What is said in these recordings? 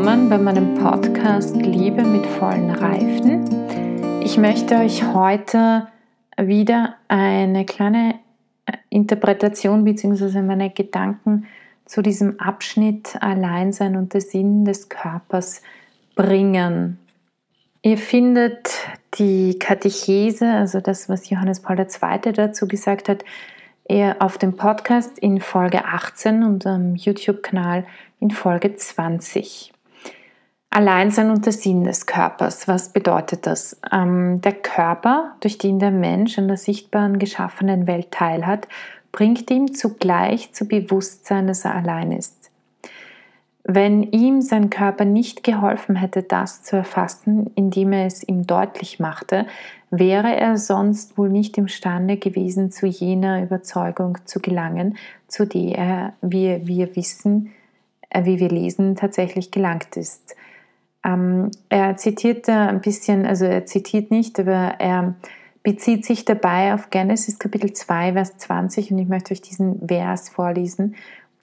willkommen bei meinem Podcast Liebe mit vollen Reifen. Ich möchte euch heute wieder eine kleine äh, Interpretation bzw. meine Gedanken zu diesem Abschnitt Alleinsein und der Sinn des Körpers bringen. Ihr findet die Katechese, also das, was Johannes Paul II. dazu gesagt hat, auf dem Podcast in Folge 18 und am YouTube-Kanal in Folge 20. Alleinsein und der Sinn des Körpers. Was bedeutet das? Ähm, der Körper, durch den der Mensch an der sichtbaren geschaffenen Welt teilhat, bringt ihm zugleich zu Bewusstsein, dass er allein ist. Wenn ihm sein Körper nicht geholfen hätte, das zu erfassen, indem er es ihm deutlich machte, wäre er sonst wohl nicht imstande gewesen, zu jener Überzeugung zu gelangen, zu der er, wie wir wissen, äh, wie wir lesen, tatsächlich gelangt ist. Ähm, er zitiert da ein bisschen, also er zitiert nicht, aber er bezieht sich dabei auf Genesis Kapitel 2, Vers 20 und ich möchte euch diesen Vers vorlesen.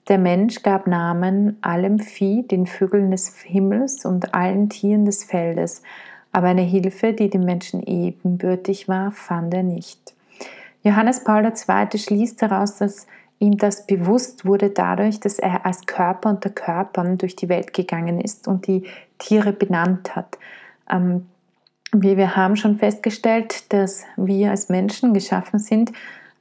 Der Mensch gab Namen allem Vieh, den Vögeln des Himmels und allen Tieren des Feldes, aber eine Hilfe, die dem Menschen ebenbürtig war, fand er nicht. Johannes Paul II. schließt daraus, dass ihm das bewusst wurde dadurch, dass er als Körper unter Körpern durch die Welt gegangen ist und die Tiere benannt hat. Ähm, wir haben schon festgestellt, dass wir als Menschen geschaffen sind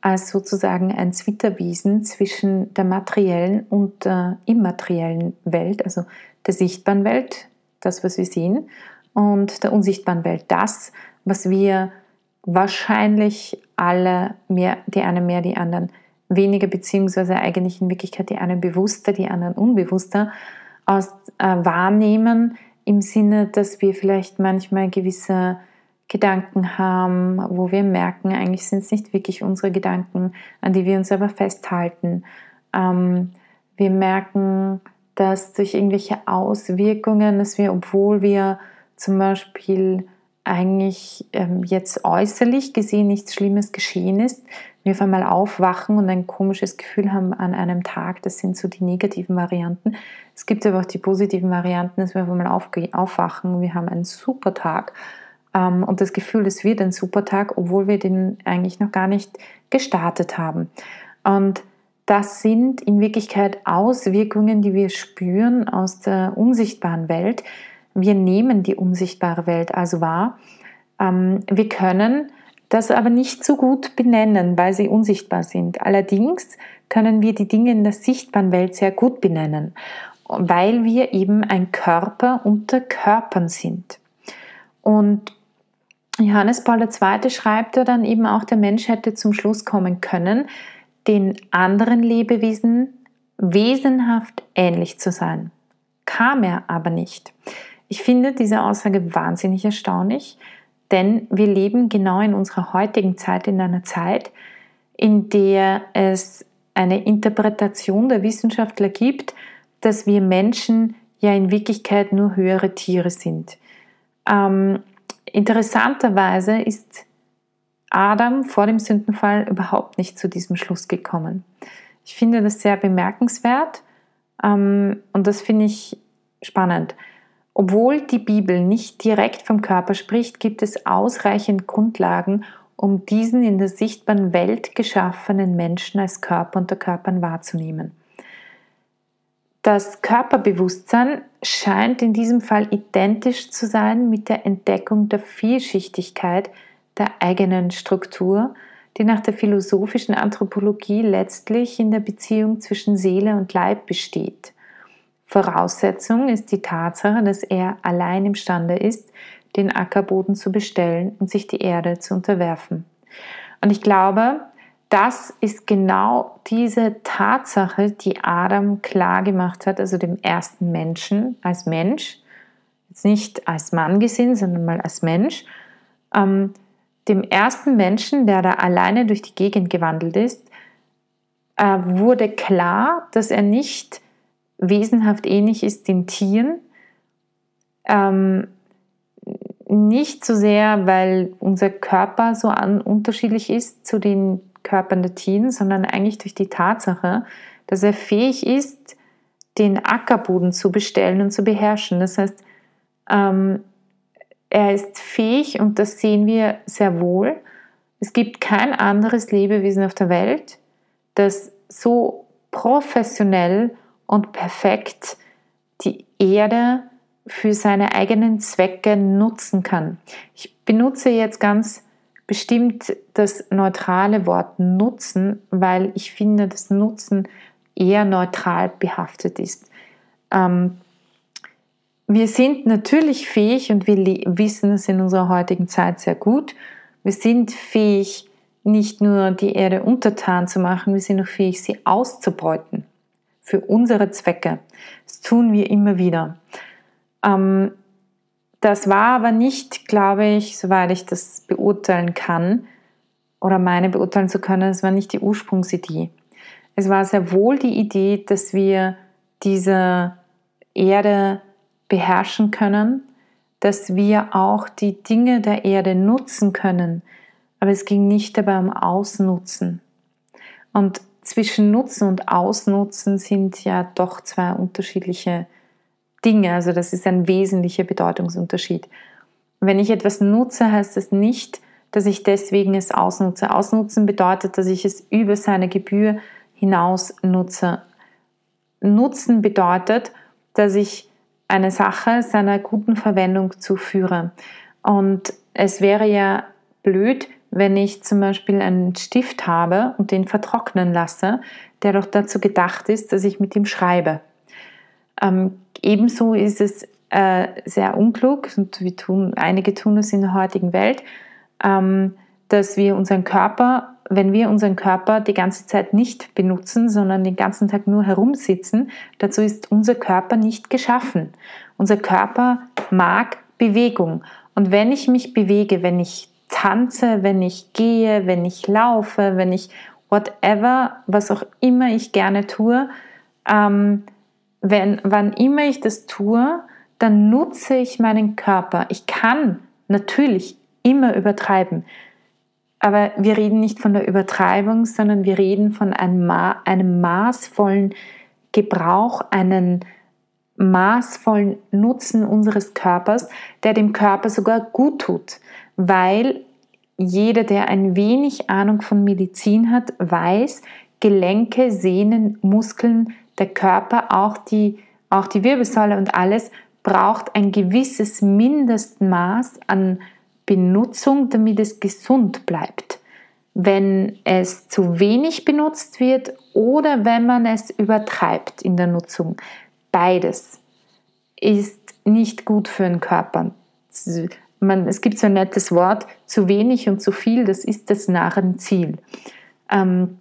als sozusagen ein Zwitterwiesen zwischen der materiellen und der immateriellen Welt, also der sichtbaren Welt, das, was wir sehen, und der unsichtbaren Welt, das, was wir wahrscheinlich alle mehr, die einen mehr, die anderen weniger, beziehungsweise eigentlich in Wirklichkeit die einen bewusster, die anderen unbewusster aus, äh, wahrnehmen, im Sinne, dass wir vielleicht manchmal gewisse Gedanken haben, wo wir merken, eigentlich sind es nicht wirklich unsere Gedanken, an die wir uns aber festhalten. Ähm, wir merken, dass durch irgendwelche Auswirkungen, dass wir, obwohl wir zum Beispiel eigentlich ähm, jetzt äußerlich gesehen nichts Schlimmes geschehen ist, wir auf einmal aufwachen und ein komisches Gefühl haben an einem Tag. Das sind so die negativen Varianten. Es gibt aber auch die positiven Varianten, dass wir auf einmal aufwachen. Wir haben einen super Tag ähm, und das Gefühl, es wird ein super Tag, obwohl wir den eigentlich noch gar nicht gestartet haben. Und das sind in Wirklichkeit Auswirkungen, die wir spüren aus der unsichtbaren Welt. Wir nehmen die unsichtbare Welt also wahr. Ähm, wir können das aber nicht so gut benennen, weil sie unsichtbar sind. Allerdings können wir die Dinge in der sichtbaren Welt sehr gut benennen, weil wir eben ein Körper unter Körpern sind. Und Johannes Paul II. schreibt ja dann eben auch, der Mensch hätte zum Schluss kommen können, den anderen Lebewesen wesenhaft ähnlich zu sein. Kam er aber nicht. Ich finde diese Aussage wahnsinnig erstaunlich, denn wir leben genau in unserer heutigen Zeit in einer Zeit, in der es eine Interpretation der Wissenschaftler gibt, dass wir Menschen ja in Wirklichkeit nur höhere Tiere sind. Ähm, interessanterweise ist Adam vor dem Sündenfall überhaupt nicht zu diesem Schluss gekommen. Ich finde das sehr bemerkenswert ähm, und das finde ich spannend. Obwohl die Bibel nicht direkt vom Körper spricht, gibt es ausreichend Grundlagen, um diesen in der sichtbaren Welt geschaffenen Menschen als Körper unter Körpern wahrzunehmen. Das Körperbewusstsein scheint in diesem Fall identisch zu sein mit der Entdeckung der Vielschichtigkeit der eigenen Struktur, die nach der philosophischen Anthropologie letztlich in der Beziehung zwischen Seele und Leib besteht. Voraussetzung ist die Tatsache, dass er allein imstande ist, den Ackerboden zu bestellen und sich die Erde zu unterwerfen. Und ich glaube, das ist genau diese Tatsache, die Adam klar gemacht hat, also dem ersten Menschen als Mensch, jetzt nicht als Mann gesehen, sondern mal als Mensch, ähm, dem ersten Menschen, der da alleine durch die Gegend gewandelt ist, äh, wurde klar, dass er nicht wesenhaft ähnlich ist den Tieren. Ähm, nicht so sehr, weil unser Körper so an, unterschiedlich ist zu den Körpern der Tieren, sondern eigentlich durch die Tatsache, dass er fähig ist, den Ackerboden zu bestellen und zu beherrschen. Das heißt, ähm, er ist fähig und das sehen wir sehr wohl. Es gibt kein anderes Lebewesen auf der Welt, das so professionell und perfekt die Erde für seine eigenen Zwecke nutzen kann. Ich benutze jetzt ganz bestimmt das neutrale Wort nutzen, weil ich finde, dass Nutzen eher neutral behaftet ist. Ähm, wir sind natürlich fähig und wir wissen es in unserer heutigen Zeit sehr gut. Wir sind fähig, nicht nur die Erde untertan zu machen, wir sind auch fähig, sie auszubeuten für unsere Zwecke. Das tun wir immer wieder. Ähm, das war aber nicht, glaube ich, soweit ich das beurteilen kann oder meine beurteilen zu können, es war nicht die Ursprungsidee. Es war sehr wohl die Idee, dass wir diese Erde beherrschen können, dass wir auch die Dinge der Erde nutzen können. Aber es ging nicht dabei um Ausnutzen. Und zwischen Nutzen und Ausnutzen sind ja doch zwei unterschiedliche Dinge. Also das ist ein wesentlicher Bedeutungsunterschied. Wenn ich etwas nutze, heißt das nicht, dass ich deswegen es ausnutze. Ausnutzen bedeutet, dass ich es über seine Gebühr hinaus nutze. Nutzen bedeutet, dass ich eine Sache seiner guten Verwendung zuführe. Und es wäre ja blöd, wenn ich zum Beispiel einen Stift habe und den vertrocknen lasse, der doch dazu gedacht ist, dass ich mit ihm schreibe. Ähm, ebenso ist es äh, sehr unklug, und wir tun, einige tun es in der heutigen Welt, ähm, dass wir unseren Körper, wenn wir unseren Körper die ganze Zeit nicht benutzen, sondern den ganzen Tag nur herumsitzen, dazu ist unser Körper nicht geschaffen. Unser Körper mag Bewegung. Und wenn ich mich bewege, wenn ich tanze, wenn ich gehe, wenn ich laufe, wenn ich whatever, was auch immer ich gerne tue, ähm, wenn, wann immer ich das tue, dann nutze ich meinen Körper. Ich kann natürlich immer übertreiben, aber wir reden nicht von der Übertreibung, sondern wir reden von einem, Ma einem maßvollen Gebrauch, einem maßvollen Nutzen unseres Körpers, der dem Körper sogar gut tut, weil jeder, der ein wenig Ahnung von Medizin hat, weiß, Gelenke, Sehnen, Muskeln, der Körper, auch die, auch die Wirbelsäule und alles braucht ein gewisses Mindestmaß an Benutzung, damit es gesund bleibt. Wenn es zu wenig benutzt wird oder wenn man es übertreibt in der Nutzung, beides ist nicht gut für den Körper. Man, es gibt so ein nettes Wort, zu wenig und zu viel, das ist das Narrenziel. Ähm,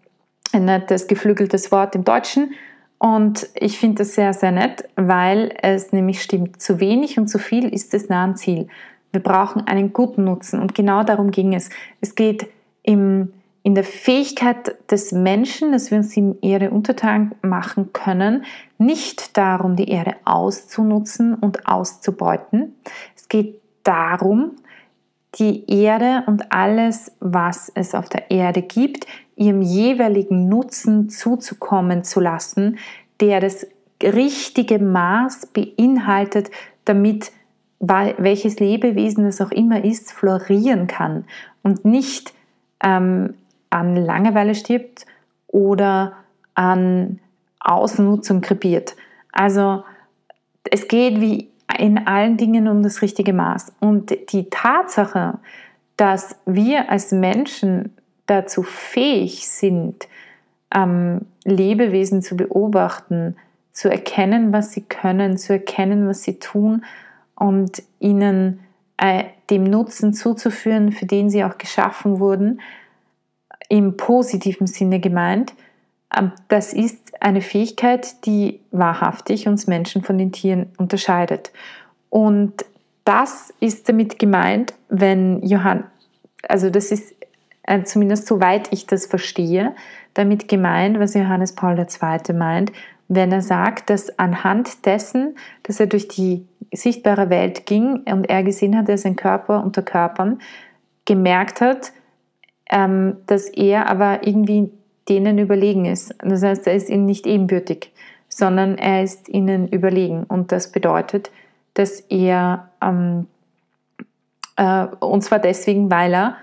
ein nettes geflügeltes Wort im Deutschen, und ich finde das sehr, sehr nett, weil es nämlich stimmt, zu wenig und zu viel ist das nahe Ziel. Wir brauchen einen guten Nutzen und genau darum ging es. Es geht im, in der Fähigkeit des Menschen, dass wir uns ihm Ehre untertan machen können, nicht darum, die Ehre auszunutzen und auszubeuten. Es geht darum, die Erde und alles, was es auf der Erde gibt, ihrem jeweiligen Nutzen zuzukommen zu lassen, der das richtige Maß beinhaltet, damit welches Lebewesen es auch immer ist, florieren kann und nicht ähm, an Langeweile stirbt oder an Ausnutzung krepiert. Also es geht wie in allen Dingen um das richtige Maß. Und die Tatsache, dass wir als Menschen dazu fähig sind, ähm, Lebewesen zu beobachten, zu erkennen, was sie können, zu erkennen, was sie tun und ihnen äh, dem Nutzen zuzuführen, für den sie auch geschaffen wurden, im positiven Sinne gemeint, das ist eine Fähigkeit, die wahrhaftig uns Menschen von den Tieren unterscheidet. Und das ist damit gemeint, wenn Johann, also das ist äh, zumindest soweit ich das verstehe, damit gemeint, was Johannes Paul II. meint, wenn er sagt, dass anhand dessen, dass er durch die sichtbare Welt ging und er gesehen hat, er ist ein Körper unter Körpern, gemerkt hat, ähm, dass er aber irgendwie denen überlegen ist. Das heißt, er ist ihnen nicht ebenbürtig, sondern er ist ihnen überlegen. Und das bedeutet, dass er, ähm, äh, und zwar deswegen, weil er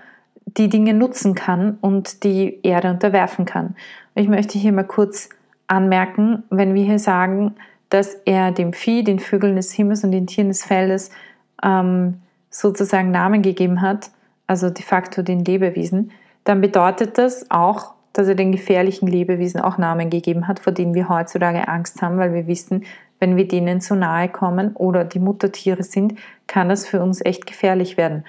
die Dinge nutzen kann und die Erde unterwerfen kann. Ich möchte hier mal kurz anmerken, wenn wir hier sagen, dass er dem Vieh, den Vögeln des Himmels und den Tieren des Feldes ähm, sozusagen Namen gegeben hat, also de facto den Lebewesen, dann bedeutet das auch, dass er den gefährlichen Lebewesen auch Namen gegeben hat, vor denen wir heutzutage Angst haben, weil wir wissen, wenn wir denen zu nahe kommen oder die Muttertiere sind, kann das für uns echt gefährlich werden.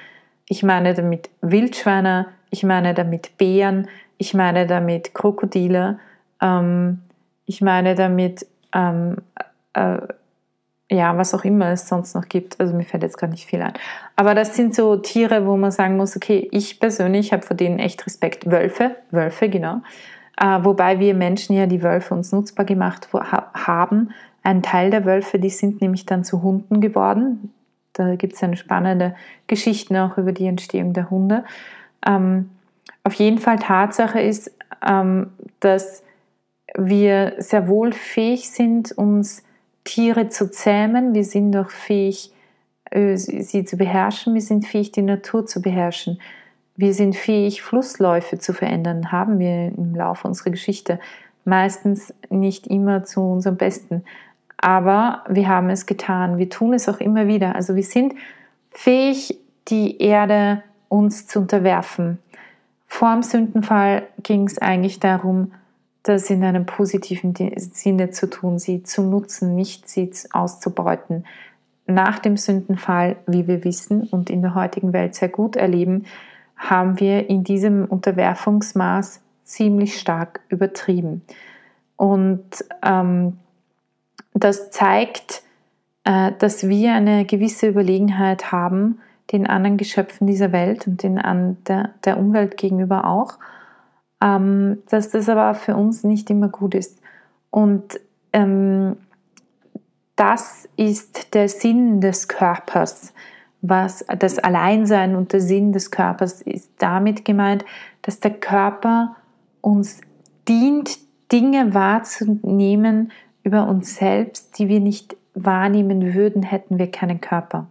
Ich meine damit Wildschweine, ich meine damit Bären, ich meine damit Krokodile, ähm, ich meine damit ähm, äh, ja, was auch immer es sonst noch gibt. Also mir fällt jetzt gar nicht viel ein. Aber das sind so Tiere, wo man sagen muss, okay, ich persönlich habe vor denen echt Respekt. Wölfe, Wölfe, genau. Äh, wobei wir Menschen ja die Wölfe uns nutzbar gemacht haben. Ein Teil der Wölfe, die sind nämlich dann zu Hunden geworden. Da gibt es eine spannende Geschichte auch über die Entstehung der Hunde. Ähm, auf jeden Fall Tatsache ist, ähm, dass wir sehr wohl fähig sind, uns Tiere zu zähmen. Wir sind doch fähig, äh, sie zu beherrschen. Wir sind fähig, die Natur zu beherrschen. Wir sind fähig, Flussläufe zu verändern. Haben wir im Laufe unserer Geschichte meistens nicht immer zu unserem Besten. Aber wir haben es getan. Wir tun es auch immer wieder. Also wir sind fähig, die Erde uns zu unterwerfen. Vor dem Sündenfall ging es eigentlich darum, das in einem positiven Sinne zu tun, sie zu nutzen, nicht sie auszubeuten. Nach dem Sündenfall, wie wir wissen und in der heutigen Welt sehr gut erleben, haben wir in diesem Unterwerfungsmaß ziemlich stark übertrieben. Und ähm, das zeigt, äh, dass wir eine gewisse Überlegenheit haben den anderen Geschöpfen dieser Welt und den, an der, der Umwelt gegenüber auch ähm, dass das aber für uns nicht immer gut ist. Und ähm, das ist der Sinn des Körpers. Was das Alleinsein und der Sinn des Körpers ist damit gemeint, dass der Körper uns dient, Dinge wahrzunehmen über uns selbst, die wir nicht wahrnehmen würden, hätten wir keinen Körper.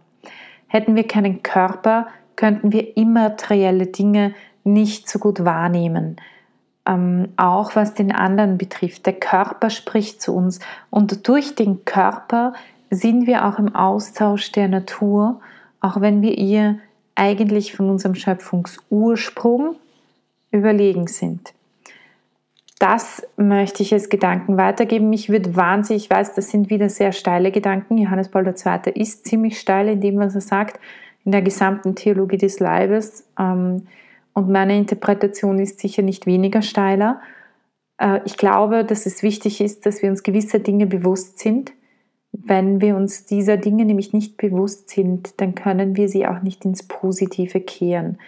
Hätten wir keinen Körper, könnten wir immaterielle Dinge nicht so gut wahrnehmen ähm, auch was den anderen betrifft. Der Körper spricht zu uns und durch den Körper sind wir auch im Austausch der Natur, auch wenn wir ihr eigentlich von unserem Schöpfungsursprung überlegen sind. Das möchte ich als Gedanken weitergeben. Mich wird wahnsinnig, ich weiß, das sind wieder sehr steile Gedanken. Johannes Paul II. ist ziemlich steil in dem, was er sagt, in der gesamten Theologie des Leibes. Ähm, und meine Interpretation ist sicher nicht weniger steiler. Äh, ich glaube, dass es wichtig ist, dass wir uns gewisser Dinge bewusst sind. Wenn wir uns dieser Dinge nämlich nicht bewusst sind, dann können wir sie auch nicht ins Positive kehren.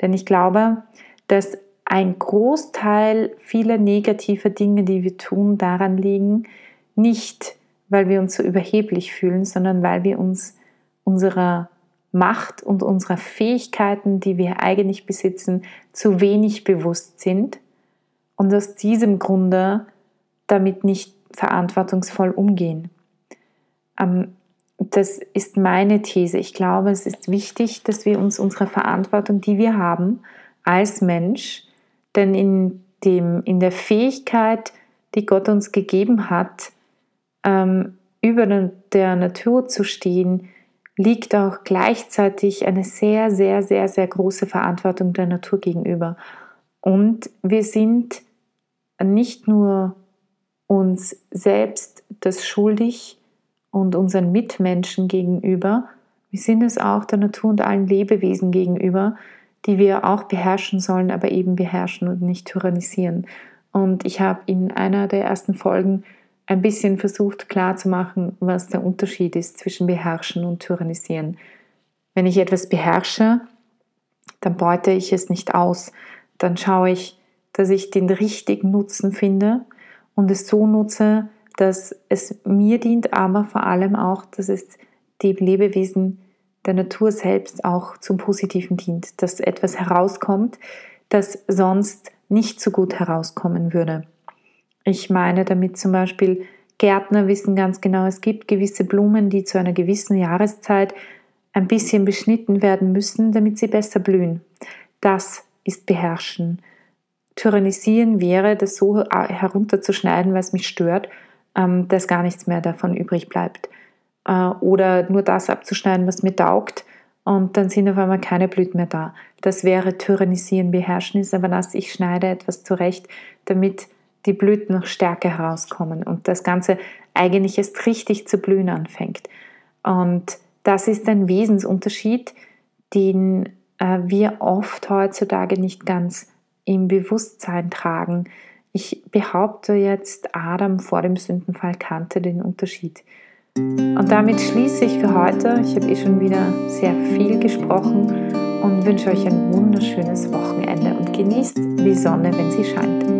Denn ich glaube, dass ein Großteil vieler negativer Dinge, die wir tun, daran liegen, nicht weil wir uns so überheblich fühlen, sondern weil wir uns unserer Macht und unserer Fähigkeiten, die wir eigentlich besitzen, zu wenig bewusst sind und aus diesem Grunde damit nicht verantwortungsvoll umgehen. Ähm, das ist meine These. Ich glaube, es ist wichtig, dass wir uns unserer Verantwortung, die wir haben als Mensch, denn in, dem, in der Fähigkeit, die Gott uns gegeben hat, ähm, über der Natur zu stehen, liegt auch gleichzeitig eine sehr, sehr, sehr, sehr große Verantwortung der Natur gegenüber. Und wir sind nicht nur uns selbst das schuldig und unseren Mitmenschen gegenüber, wir sind es auch der Natur und allen Lebewesen gegenüber, die wir auch beherrschen sollen, aber eben beherrschen und nicht tyrannisieren. Und ich habe in einer der ersten Folgen ein bisschen versucht klarzumachen, was der Unterschied ist zwischen beherrschen und tyrannisieren. Wenn ich etwas beherrsche, dann beute ich es nicht aus. Dann schaue ich, dass ich den richtigen Nutzen finde und es so nutze, dass es mir dient, aber vor allem auch, dass es dem Lebewesen der Natur selbst auch zum Positiven dient, dass etwas herauskommt, das sonst nicht so gut herauskommen würde. Ich meine damit zum Beispiel Gärtner wissen ganz genau, es gibt gewisse Blumen, die zu einer gewissen Jahreszeit ein bisschen beschnitten werden müssen, damit sie besser blühen. Das ist beherrschen. Tyrannisieren wäre, das so herunterzuschneiden, weil es mich stört, ähm, dass gar nichts mehr davon übrig bleibt. Äh, oder nur das abzuschneiden, was mir taugt, und dann sind auf einmal keine Blüten mehr da. Das wäre Tyrannisieren, Beherrschen ist aber das, ich schneide etwas zurecht, damit die Blüten noch stärker herauskommen und das Ganze eigentlich erst richtig zu blühen anfängt. Und das ist ein Wesensunterschied, den äh, wir oft heutzutage nicht ganz im Bewusstsein tragen. Ich behaupte jetzt, Adam vor dem Sündenfall kannte den Unterschied. Und damit schließe ich für heute. Ich habe eh schon wieder sehr viel gesprochen und wünsche euch ein wunderschönes Wochenende und genießt die Sonne, wenn sie scheint.